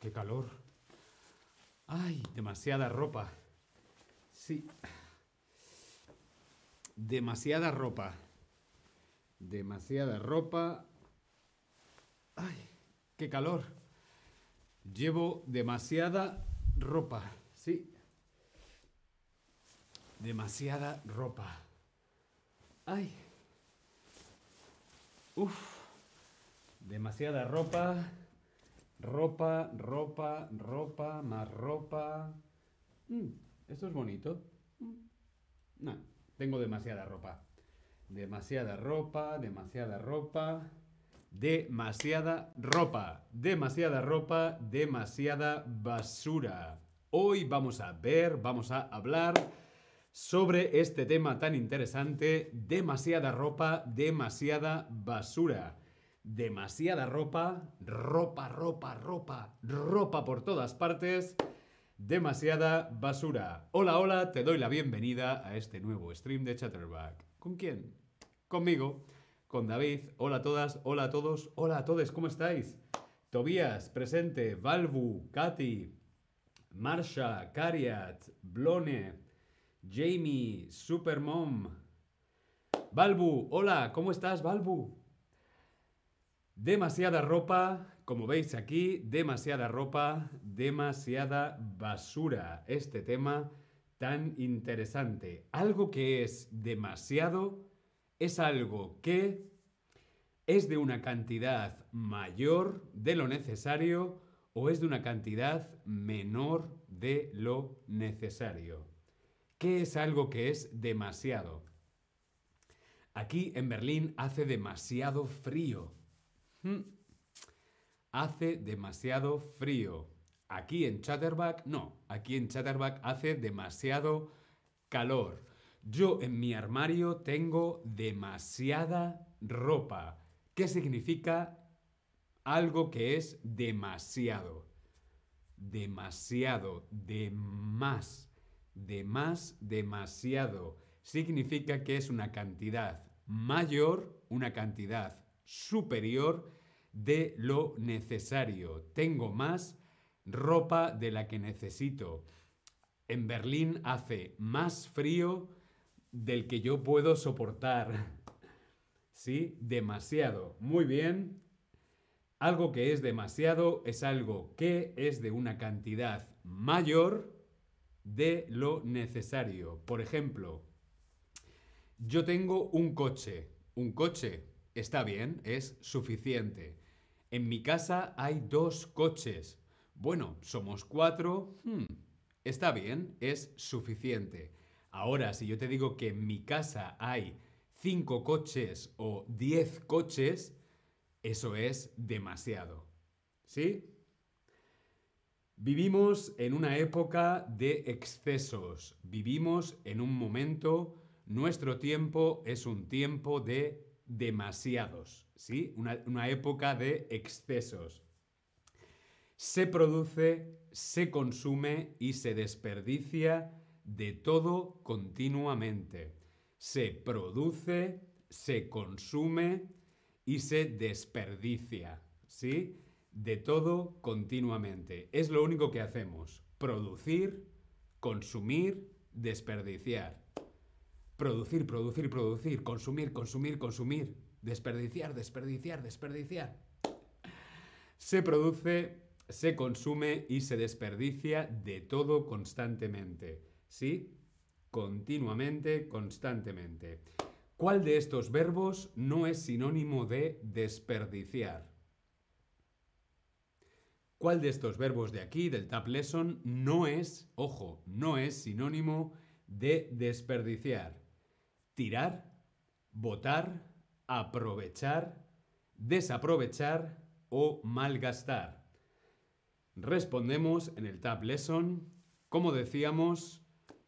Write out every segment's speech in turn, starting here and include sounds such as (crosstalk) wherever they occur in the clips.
¡Qué calor! ¡Ay! Demasiada ropa. Sí. Demasiada ropa. Demasiada ropa. ¡Ay! ¡Qué calor! Llevo demasiada ropa. Sí. Demasiada ropa. ¡Ay! Uf. Demasiada ropa. Ropa, ropa, ropa, más ropa. Mm, esto es bonito. Mm, no, tengo demasiada ropa. Demasiada ropa, demasiada ropa. Demasiada ropa. Demasiada ropa, demasiada basura. Hoy vamos a ver, vamos a hablar sobre este tema tan interesante. Demasiada ropa, demasiada basura demasiada ropa, ropa, ropa, ropa, ropa por todas partes, demasiada basura. Hola, hola, te doy la bienvenida a este nuevo stream de Chatterback. ¿Con quién? Conmigo, con David. Hola a todas, hola a todos, hola a todos, ¿cómo estáis? Tobías, presente, Valvu, Katy, Marsha, Cariat, Blone, Jamie, Supermom. Valvu, hola, ¿cómo estás, Valvu? Demasiada ropa, como veis aquí, demasiada ropa, demasiada basura. Este tema tan interesante. Algo que es demasiado es algo que es de una cantidad mayor de lo necesario o es de una cantidad menor de lo necesario. ¿Qué es algo que es demasiado? Aquí en Berlín hace demasiado frío. Hmm. Hace demasiado frío. Aquí en Chatterback, no. Aquí en Chatterback hace demasiado calor. Yo en mi armario tengo demasiada ropa. ¿Qué significa algo que es demasiado? Demasiado, de más, de más, demasiado. Significa que es una cantidad mayor, una cantidad superior de lo necesario. Tengo más ropa de la que necesito. En Berlín hace más frío del que yo puedo soportar. (laughs) ¿Sí? Demasiado. Muy bien. Algo que es demasiado es algo que es de una cantidad mayor de lo necesario. Por ejemplo, yo tengo un coche. Un coche Está bien, es suficiente. En mi casa hay dos coches. Bueno, somos cuatro. Hmm, está bien, es suficiente. Ahora, si yo te digo que en mi casa hay cinco coches o diez coches, eso es demasiado. ¿Sí? Vivimos en una época de excesos. Vivimos en un momento, nuestro tiempo es un tiempo de demasiados, ¿sí? Una, época de excesos. Se produce, se consume y se desperdicia de todo continuamente. Se produce, se consume y se desperdicia, ¿sí? De todo continuamente. Es lo único que hacemos. Producir, consumir, desperdiciar. Producir, producir, producir, consumir, consumir, consumir, desperdiciar, desperdiciar, desperdiciar. Se produce, se consume y se desperdicia de todo constantemente. ¿Sí? Continuamente, constantemente. ¿Cuál de estos verbos no es sinónimo de desperdiciar? ¿Cuál de estos verbos de aquí, del Tab Lesson, no es, ojo, no es sinónimo de desperdiciar? tirar, botar, aprovechar, desaprovechar o malgastar. Respondemos en el Tab Lesson, como decíamos,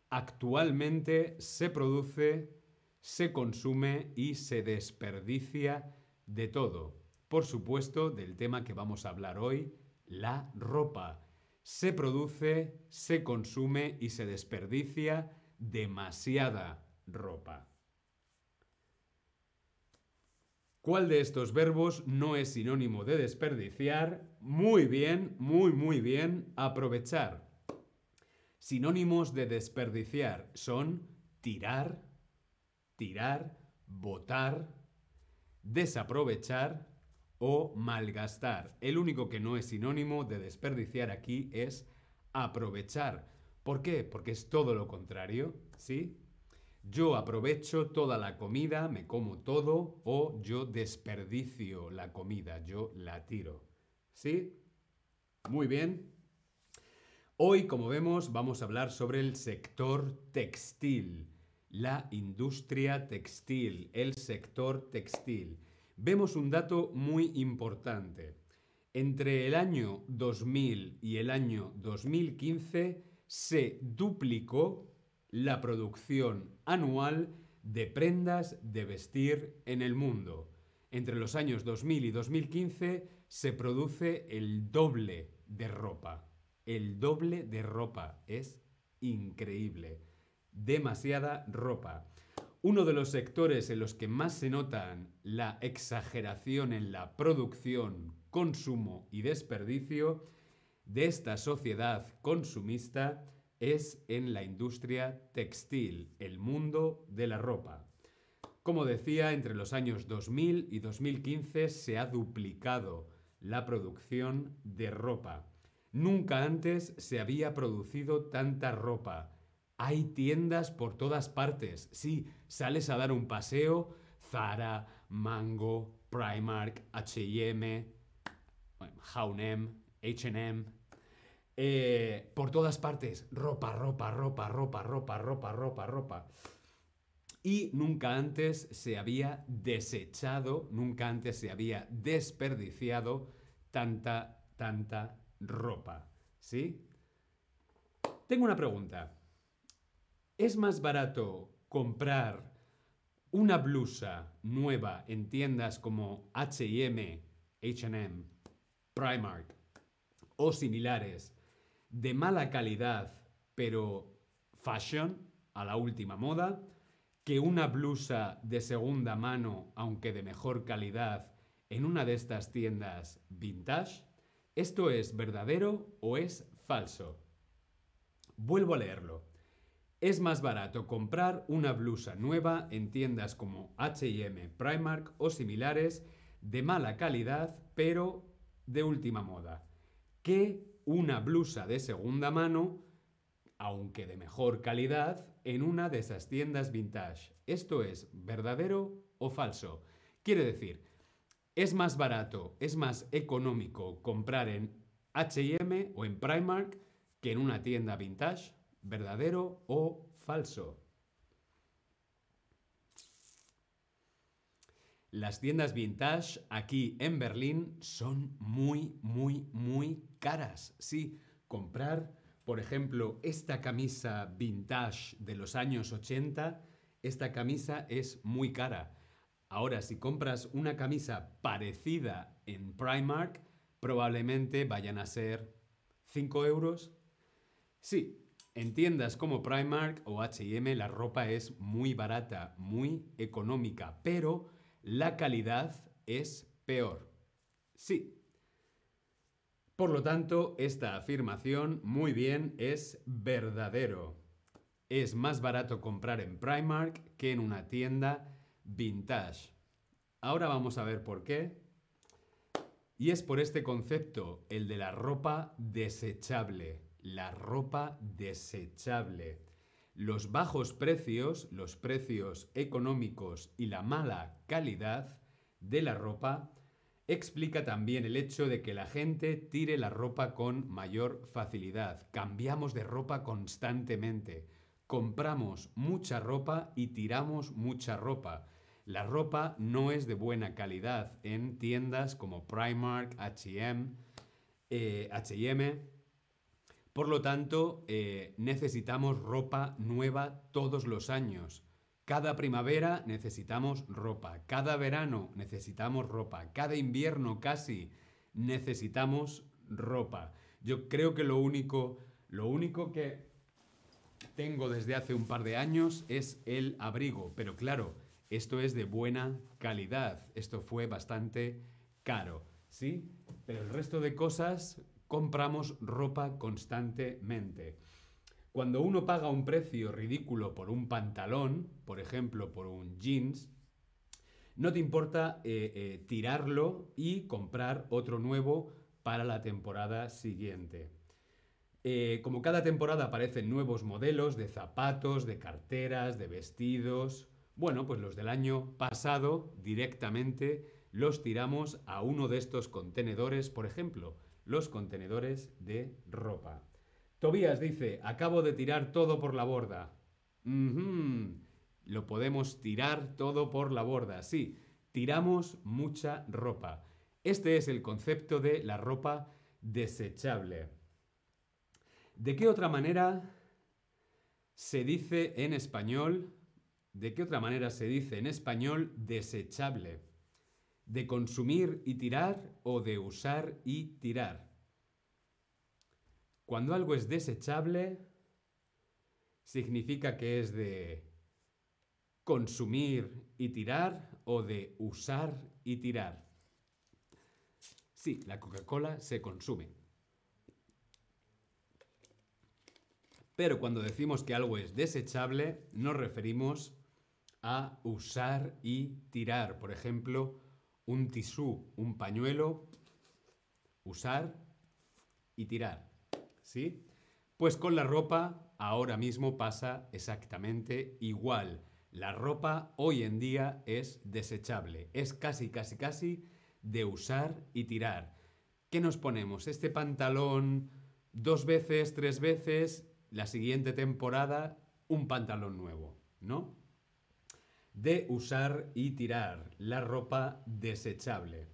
actualmente se produce, se consume y se desperdicia de todo. Por supuesto, del tema que vamos a hablar hoy, la ropa. Se produce, se consume y se desperdicia demasiada ropa. ¿Cuál de estos verbos no es sinónimo de desperdiciar? Muy bien, muy, muy bien, aprovechar. Sinónimos de desperdiciar son tirar, tirar, botar, desaprovechar o malgastar. El único que no es sinónimo de desperdiciar aquí es aprovechar. ¿Por qué? Porque es todo lo contrario, ¿sí? Yo aprovecho toda la comida, me como todo, o yo desperdicio la comida, yo la tiro. ¿Sí? Muy bien. Hoy, como vemos, vamos a hablar sobre el sector textil, la industria textil, el sector textil. Vemos un dato muy importante. Entre el año 2000 y el año 2015 se duplicó la producción anual de prendas de vestir en el mundo. Entre los años 2000 y 2015 se produce el doble de ropa. El doble de ropa. Es increíble. Demasiada ropa. Uno de los sectores en los que más se notan la exageración en la producción, consumo y desperdicio de esta sociedad consumista es en la industria textil, el mundo de la ropa. Como decía, entre los años 2000 y 2015 se ha duplicado la producción de ropa. Nunca antes se había producido tanta ropa. Hay tiendas por todas partes. Sí, sales a dar un paseo, Zara, Mango, Primark, H&M, H&M, H&M, por todas partes, ropa, ropa, ropa, ropa, ropa, ropa, ropa, ropa. Y nunca antes se había desechado, nunca antes se había desperdiciado tanta, tanta ropa. ¿Sí? Tengo una pregunta. ¿Es más barato comprar una blusa nueva en tiendas como HM, HM, Primark o similares de mala calidad, pero fashion, a la última moda, que una blusa de segunda mano, aunque de mejor calidad, en una de estas tiendas vintage? ¿Esto es verdadero o es falso? Vuelvo a leerlo. Es más barato comprar una blusa nueva en tiendas como HM, Primark o similares de mala calidad, pero de última moda, que una blusa de segunda mano, aunque de mejor calidad, en una de esas tiendas vintage. ¿Esto es verdadero o falso? Quiere decir, es más barato, es más económico comprar en HM o en Primark que en una tienda vintage. ¿Verdadero o falso? Las tiendas vintage aquí en Berlín son muy, muy, muy caras. Sí, comprar, por ejemplo, esta camisa vintage de los años 80, esta camisa es muy cara. Ahora, si compras una camisa parecida en Primark, probablemente vayan a ser 5 euros. Sí, en tiendas como Primark o HM la ropa es muy barata, muy económica, pero la calidad es peor. Sí. Por lo tanto, esta afirmación muy bien es verdadero. Es más barato comprar en Primark que en una tienda vintage. Ahora vamos a ver por qué. Y es por este concepto, el de la ropa desechable. La ropa desechable. Los bajos precios, los precios económicos y la mala calidad de la ropa explica también el hecho de que la gente tire la ropa con mayor facilidad. Cambiamos de ropa constantemente. Compramos mucha ropa y tiramos mucha ropa. La ropa no es de buena calidad en tiendas como Primark, HM, HM por lo tanto, eh, necesitamos ropa nueva todos los años. Cada primavera necesitamos ropa, cada verano necesitamos ropa, cada invierno casi necesitamos ropa. Yo creo que lo único, lo único que tengo desde hace un par de años es el abrigo, pero claro, esto es de buena calidad, esto fue bastante caro, ¿sí? Pero el resto de cosas compramos ropa constantemente. Cuando uno paga un precio ridículo por un pantalón, por ejemplo, por un jeans, no te importa eh, eh, tirarlo y comprar otro nuevo para la temporada siguiente. Eh, como cada temporada aparecen nuevos modelos de zapatos, de carteras, de vestidos, bueno, pues los del año pasado directamente los tiramos a uno de estos contenedores, por ejemplo, los contenedores de ropa. Tobías dice, acabo de tirar todo por la borda. Lo podemos tirar todo por la borda, sí, tiramos mucha ropa. Este es el concepto de la ropa desechable. ¿De qué otra manera se dice en español? ¿De qué otra manera se dice en español desechable? ¿De consumir y tirar o de usar y tirar? Cuando algo es desechable, significa que es de consumir y tirar o de usar y tirar. Sí, la Coca-Cola se consume. Pero cuando decimos que algo es desechable, nos referimos a usar y tirar. Por ejemplo, un tisú, un pañuelo, usar y tirar. ¿Sí? Pues con la ropa ahora mismo pasa exactamente igual. La ropa hoy en día es desechable, es casi, casi, casi de usar y tirar. ¿Qué nos ponemos? Este pantalón dos veces, tres veces, la siguiente temporada un pantalón nuevo, ¿no? De usar y tirar, la ropa desechable.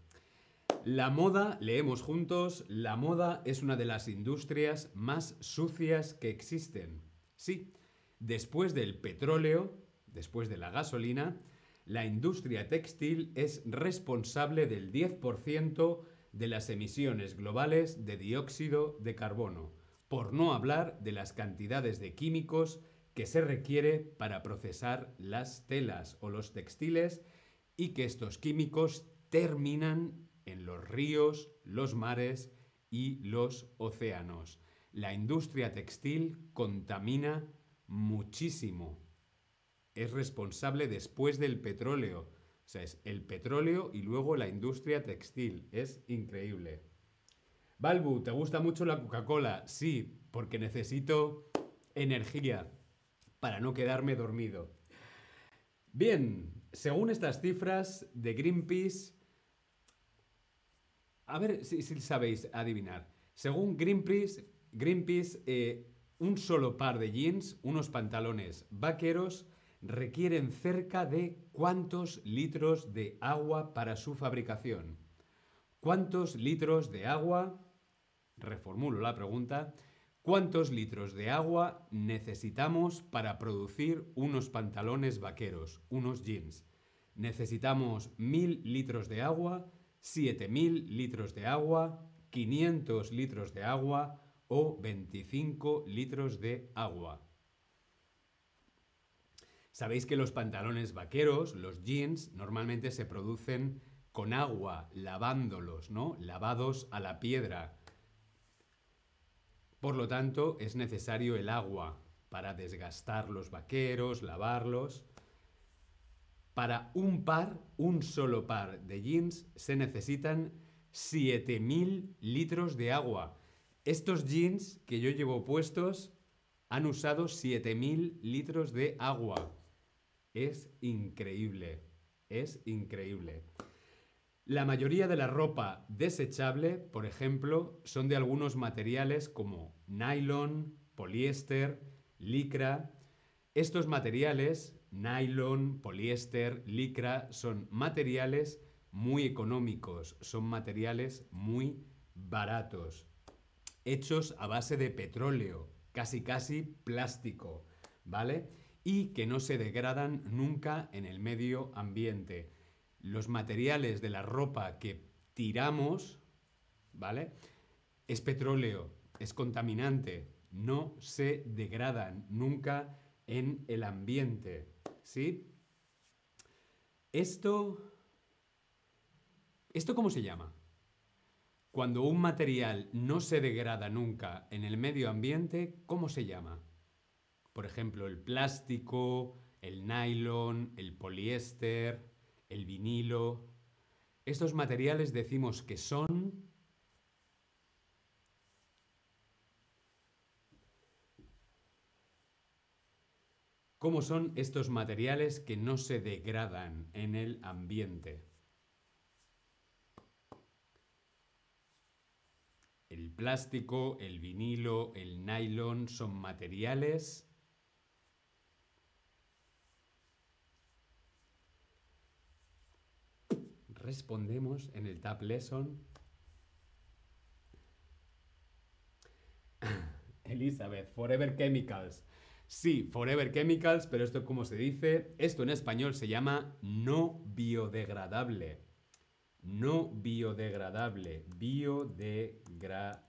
La moda, leemos juntos, la moda es una de las industrias más sucias que existen. Sí, después del petróleo, después de la gasolina, la industria textil es responsable del 10% de las emisiones globales de dióxido de carbono, por no hablar de las cantidades de químicos que se requiere para procesar las telas o los textiles y que estos químicos terminan en los ríos, los mares y los océanos. La industria textil contamina muchísimo es responsable después del petróleo. O sea, es el petróleo y luego la industria textil. Es increíble. Balbu, ¿te gusta mucho la Coca-Cola? Sí, porque necesito energía para no quedarme dormido. Bien, según estas cifras de Greenpeace, a ver si, sabéis adivinar. Según Greenpeace, Greenpeace eh, un solo par de jeans, unos pantalones vaqueros, requieren cerca de cuántos litros de agua para su fabricación. ¿Cuántos litros de agua? Reformulo la pregunta. ¿Cuántos litros de agua necesitamos para producir unos pantalones vaqueros, unos jeans? ¿Necesitamos 1000 litros de agua, 7000 litros de agua, 500 litros de agua o 25 litros de agua? Sabéis que los pantalones vaqueros, los jeans, normalmente se producen con agua, lavándolos, ¿no? Lavados a la piedra. Por lo tanto, es necesario el agua para desgastar los vaqueros, lavarlos. Para un par, un solo par de jeans, se necesitan 7.000 litros de agua. Estos jeans que yo llevo puestos han usado 7.000 litros de agua. Es increíble, es increíble. La mayoría de la ropa desechable, por ejemplo, son de algunos materiales como nylon, poliéster, licra. Estos materiales, nylon, poliéster, licra, son materiales muy económicos, son materiales muy baratos, hechos a base de petróleo, casi casi plástico, ¿vale? y que no se degradan nunca en el medio ambiente. Los materiales de la ropa que tiramos, ¿vale? Es petróleo, es contaminante, no se degradan nunca en el ambiente, ¿sí? Esto... ¿Esto cómo se llama? Cuando un material no se degrada nunca en el medio ambiente, ¿cómo se llama? Por ejemplo, el plástico, el nylon, el poliéster, el vinilo. Estos materiales decimos que son... ¿Cómo son estos materiales que no se degradan en el ambiente? El plástico, el vinilo, el nylon son materiales respondemos en el Tab Lesson. (laughs) Elizabeth, Forever Chemicals. Sí, Forever Chemicals, pero esto como se dice, esto en español se llama no biodegradable. No biodegradable. Biodegradable.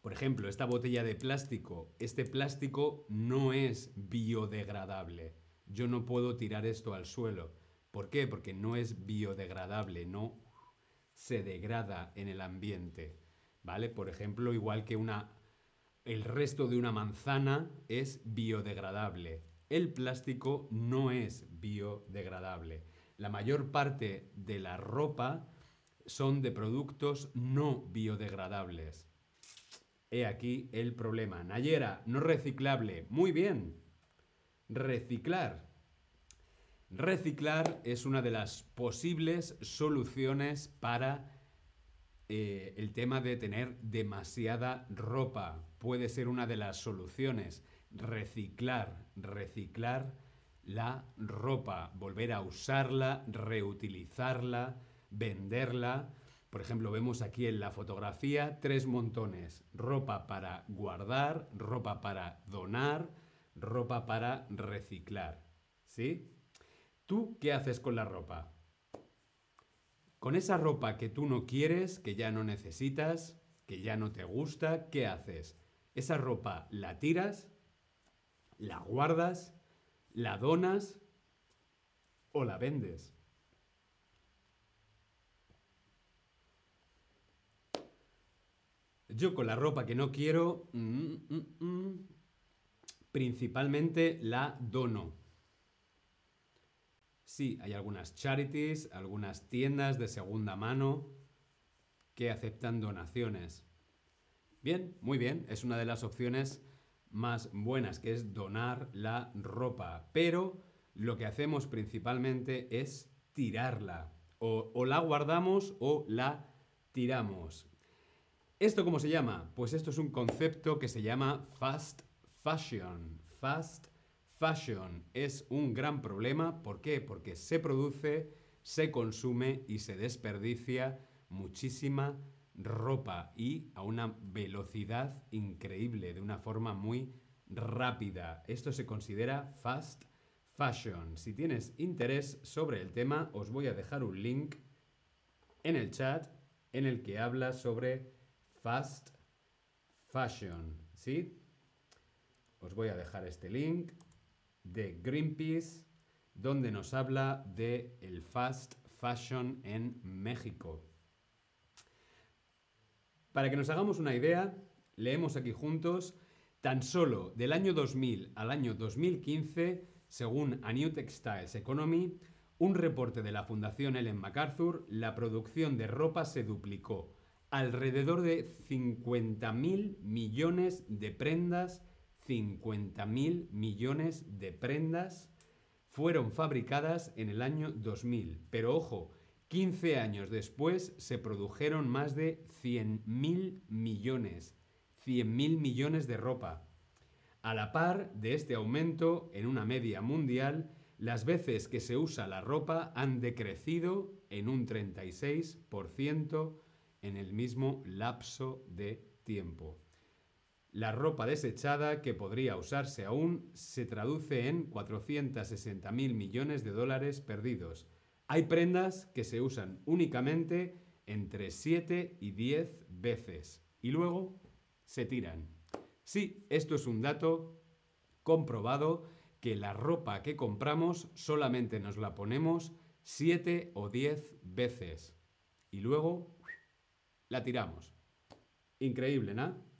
Por ejemplo, esta botella de plástico, este plástico no es biodegradable. Yo no puedo tirar esto al suelo. ¿Por qué? Porque no es biodegradable, no se degrada en el ambiente. ¿Vale? Por ejemplo, igual que una el resto de una manzana es biodegradable. El plástico no es biodegradable. La mayor parte de la ropa son de productos no biodegradables. He aquí el problema. Nayera, no reciclable. Muy bien. Reciclar. Reciclar es una de las posibles soluciones para eh, el tema de tener demasiada ropa. Puede ser una de las soluciones. Reciclar, reciclar la ropa, volver a usarla, reutilizarla, venderla. Por ejemplo, vemos aquí en la fotografía tres montones. Ropa para guardar, ropa para donar, ropa para reciclar. ¿Sí? ¿Tú qué haces con la ropa? Con esa ropa que tú no quieres, que ya no necesitas, que ya no te gusta, ¿qué haces? Esa ropa la tiras, la guardas, la donas o la vendes. Yo con la ropa que no quiero, mm, mm, mm, principalmente la dono. Sí, hay algunas charities, algunas tiendas de segunda mano que aceptan donaciones. Bien, muy bien, es una de las opciones más buenas, que es donar la ropa. Pero lo que hacemos principalmente es tirarla. O, la guardamos o la tiramos. ¿Esto cómo se llama? Pues esto es un concepto que se llama fast fashion. Fast fashion es un gran problema. ¿Por qué? Porque se produce, se consume y se desperdicia muchísima ropa y a una velocidad increíble, de una forma muy rápida. Esto se considera fast fashion. Si tienes interés sobre el tema, os voy a dejar un link en el chat en el que habla sobre fast fashion. ¿Sí? Os voy a dejar este link de Greenpeace donde nos habla de el fast fashion en México. Para que nos hagamos una idea, leemos aquí juntos, tan solo del año 2000 al año 2015, según A New Textiles Economy, un reporte de la Fundación Ellen MacArthur, la producción de ropa se duplicó. Alrededor de 50.000 millones de prendas 50.000 millones de prendas fueron fabricadas en el año 2000. Pero ojo, 15 años después se produjeron más de 100.000 millones. 100.000 millones de ropa. A la par de este aumento, en una media mundial, las veces que se usa la ropa han decrecido en un 36% en el mismo lapso de tiempo. La ropa desechada, que podría usarse aún, se traduce en 460 mil millones de dólares perdidos. Hay prendas que se usan únicamente entre 7 y 10 veces y luego se tiran. Sí, esto es un dato comprobado que la ropa que compramos solamente nos la ponemos 7 o 10 veces y luego la tiramos. Increíble, ¿no?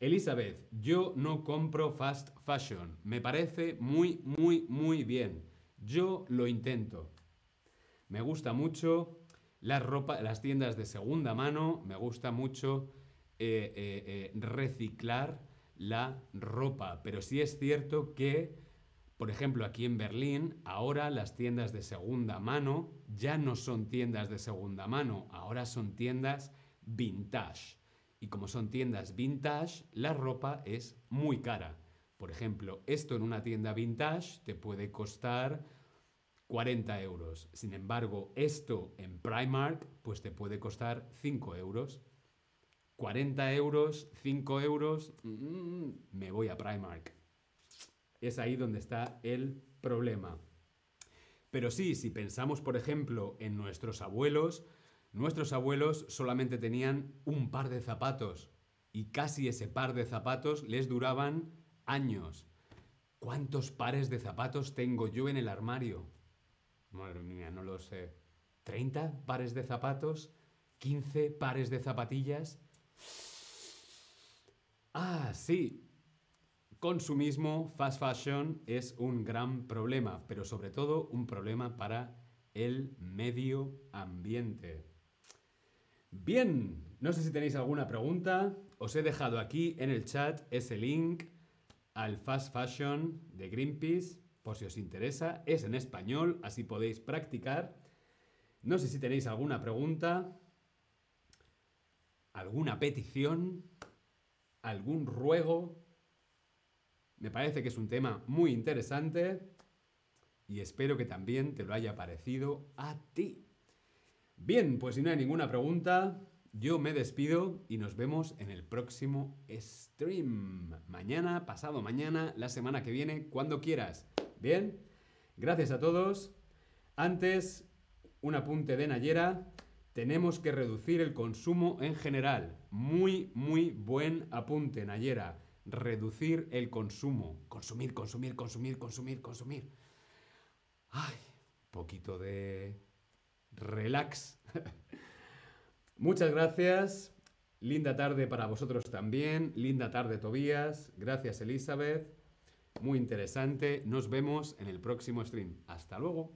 Elizabeth, yo no compro fast fashion. Me parece muy, muy, muy bien. Yo lo intento. Me gusta mucho las, ropa, las tiendas de segunda mano. Me gusta mucho eh, eh, eh, reciclar la ropa. Pero sí es cierto que, por ejemplo, aquí en Berlín, ahora las tiendas de segunda mano ya no son tiendas de segunda mano, ahora son tiendas vintage. Y como son tiendas vintage, la ropa es muy cara. Por ejemplo, esto en una tienda vintage te puede costar 40 euros. Sin embargo, esto en Primark, pues te puede costar 5 euros. 40 euros, 5 euros, mm, me voy a Primark. Es ahí donde está el problema. Pero sí, si pensamos, por ejemplo, en nuestros abuelos, Nuestros abuelos solamente tenían un par de zapatos y casi ese par de zapatos les duraban años. ¿Cuántos pares de zapatos tengo yo en el armario? Madre mía, no lo sé. ¿30 pares de zapatos? ¿15 pares de zapatillas? Ah, sí. Consumismo, fast fashion es un gran problema, pero sobre todo un problema para el medio ambiente. Bien, no sé si tenéis alguna pregunta. Os he dejado aquí en el chat ese link al Fast Fashion de Greenpeace, por si os interesa. Es en español, así podéis practicar. No sé si tenéis alguna pregunta, alguna petición, algún ruego. Me parece que es un tema muy interesante y espero que también te lo haya parecido a ti. Bien, pues si no hay ninguna pregunta, yo me despido y nos vemos en el próximo stream. Mañana, pasado mañana, la semana que viene, cuando quieras. Bien, gracias a todos. Antes, un apunte de Nayera. Tenemos que reducir el consumo en general. Muy, muy buen apunte, Nayera. Reducir el consumo. Consumir, consumir, consumir, consumir, consumir. Ay, poquito de relax. Muchas gracias. Linda tarde para vosotros también. Linda tarde, Tobías. Gracias, Elizabeth. Muy interesante. Nos vemos en el próximo stream. Hasta luego.